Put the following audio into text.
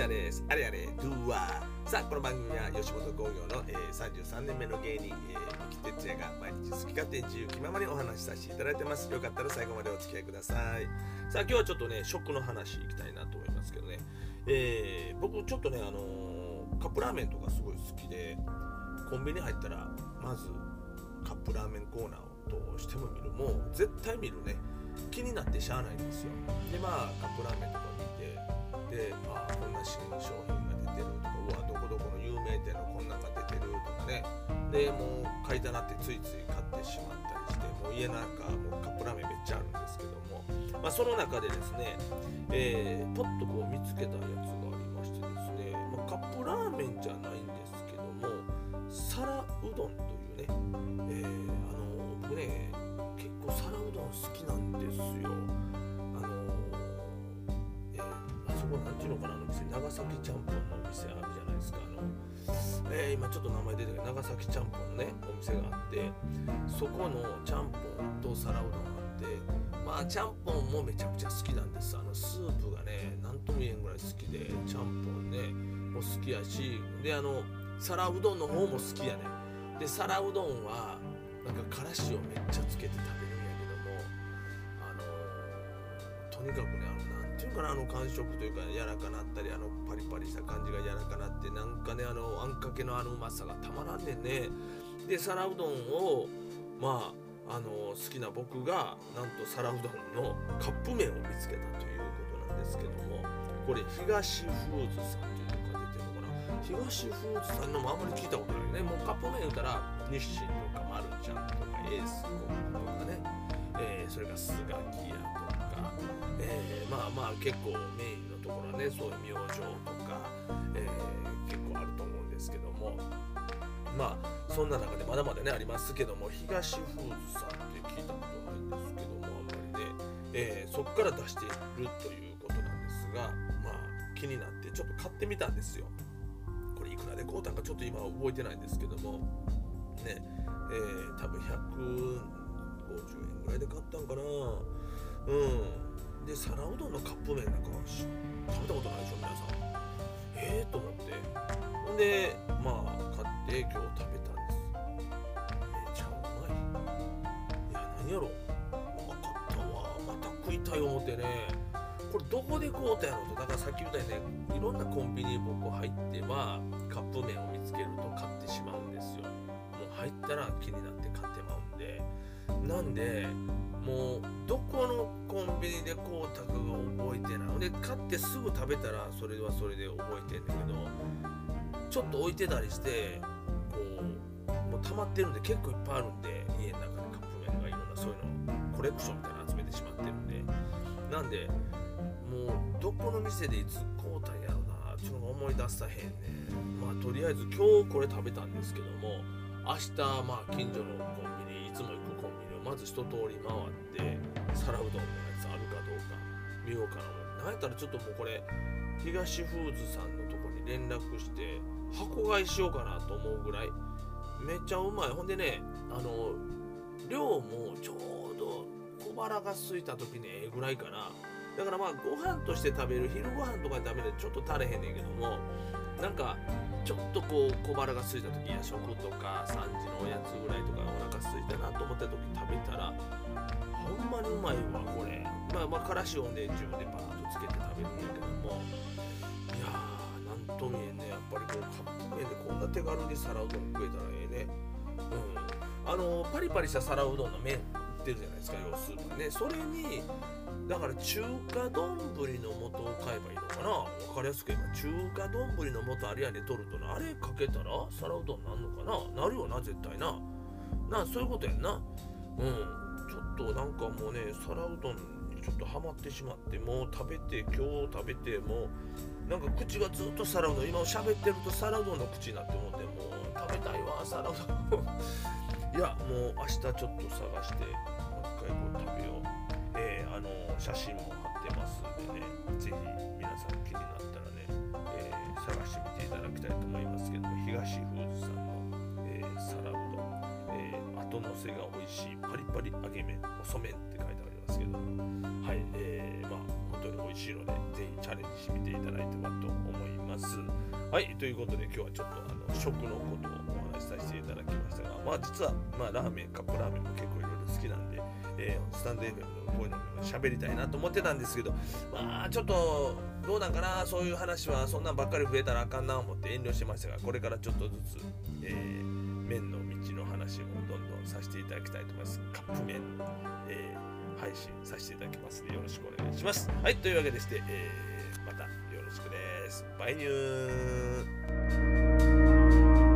ちゃんです。あれあれ、ドゥワー。さあ、この番組は吉本興業の、えー、33年目の芸人、えー、木哲也が毎日好き勝手自由気ままにお話しさせていただいてます。よかったら最後までお付き合いください。さあ、今日はちょっとね、食の話いきたいなと思いますけどね。えー、僕ちょっとね、あのーカップラーメンとかすごい好きで、コンビニ入ったら、まずカップラーメンコーナーをどうしても見る。もう絶対見るね。気になってしゃあないんですよ。で、まあ、カップラーメンとか見て、で、まあ、こんな新商品が出てるとか、うわ、どこどこの有名店のこんなんが出てるとかね。で、もう買いたなってついつい買ってしまったりして、もう家なんかもうカップラーメンめっちゃあるんですけども、まあ、その中でですね、えー、ポッとこう見つけたやつがありましてですね、まあ、カップラーメンじゃないんですけども、皿うどん長崎ちゃんぽんのお店あるじゃないですかあの、えー今ちょっと名前出てる長崎ちゃんぽんのねお店があってそこのちゃんぽんと皿うどんがあってまあちゃんぽんもめちゃくちゃ好きなんです。あのスープがね何とも言えんぐらい好きでちゃんぽんねも好きやしであの皿うどんの方も好きやねで皿うどんはなんかからしをめっちゃつけて食べるんやけどもあのーとにかくねあのていうかなあの感触というか柔らかなったりあのパリパリした感じが柔らかなってなんかねあのあんかけのあのうまさがたまらんねんね。で皿うどんをまああの好きな僕がなんと皿うどんのカップ麺を見つけたということなんですけどもこれ東フーズさんというのが出てるのかな東フーズさんのもあんまり聞いたことないね。もうカップ麺言うたら日清とかマルちゃんとかエースとかね、えーそれからスガキ屋とえーまあまあ結構メインのところはねそういう明星とか、えー結構あると思うんですけども。まあそんな中でまだまだねありますけども東フーズさんって聞いたことないんですけどもあまりね、えーそこから出しているということなんですがまあ気になってちょっと買ってみたんですよ。これいくらで買うたんかちょっと今覚えてないんですけども。ね。えー多分150円ぐらいで買ったんかな。うん。で皿うどんのカップ麺なんか食べたことないでしょ皆さん。ええと思って。ほんでまあ買って今日食べたんです。めちゃうまい。いや何やろ。うまかったわ。また食いたい思ってね。これどこで買うたやろうとだからさっきみたいにね。いろんなコンビニ僕入ってはカップ麺を見つけると買ってしまうんですよ。もう入ったら気になって買ってまうんで。なんでもうどこのコンビニで買うたかが覚えてないで買ってすぐ食べたらそれはそれで覚えてんだけどちょっと置いてたりしてこうもう溜まってるんで結構いっぱいあるんで家の中でカップ麺がいろんなそういうのコレクションみたいなの集めてしまってるんで。なんでもうどこの店でいつ買うたんやろなちょっと思い出さへんねまあとりあえず今日これ食べたんですけども明日まあ近所のコンビニいつも行くまず一通り回って皿うどんのやつあるかどうか見ようかな思ってなんやったらちょっともうこれ東フーズさんのとこに連絡して箱買いしようかなと思うぐらいめっちゃうまい。ほんでねあの量もちょうど小腹が空いた時にええぐらいかな。だからまあご飯として食べる昼ご飯とかで食べるとちょっと足れへんねんけどもなんかちょっとこう小腹が空いた時夜食とか3時のおやつぐらいとかお腹空いたなと思った時食べたらほんまにうまいわこれ。まあまあからしをね自分でパーッとつけて食べるんだけども。いやーなんとも言えんね。やっぱりこうカップ麺でこんな手軽に皿うどん食えたらええね。うん。あのパリパリした皿うどんの麺売ってるじゃないですか要するにね。それにだから中華丼の素を買えばいいのかな？分かりやすく言えば。中華丼の素あれやで取るとな。あれかけたら皿うどんなんのかな？なるよな絶対な。なそういうことやんな。うん。ちょっとなんかもうね皿うどんにちょっとハマってしまってもう食べて今日食べてもうなんか口がずっと皿うどん今喋ってると皿うどんの口になって思ってもう食べたいわ皿うどん。いやもう明日ちょっと探して写真も貼ってますんでねぜひ皆さん気になったらね、えー探してみていただきたいと思いますけども東フーズさんの、えー皿うどん、えー後乗せが美味しいパリパリ揚げ麺細麺って書いてありますけどはいえーまあ本当に美味しいのでぜひチャレンジしてみていただいてはと思います。はいということで今日はちょっとあの食のことをしさせていただきましたがまあ実はまあラーメンカップラーメンも結構いろいろ好きなんで、えー、スタンド FM のこういうのも喋りたいなと思ってたんですけどまあちょっとどうなんかなそういう話はそんなんばっかり増えたらあかんな思って遠慮してましたがこれからちょっとずつ、えー、麺の道の話をどんどんさせていただきたいと思います。カップ麺、えー、配信させていただきますのでよろしくお願いします。はいというわけでして、えー、またよろしくです。バイニュー。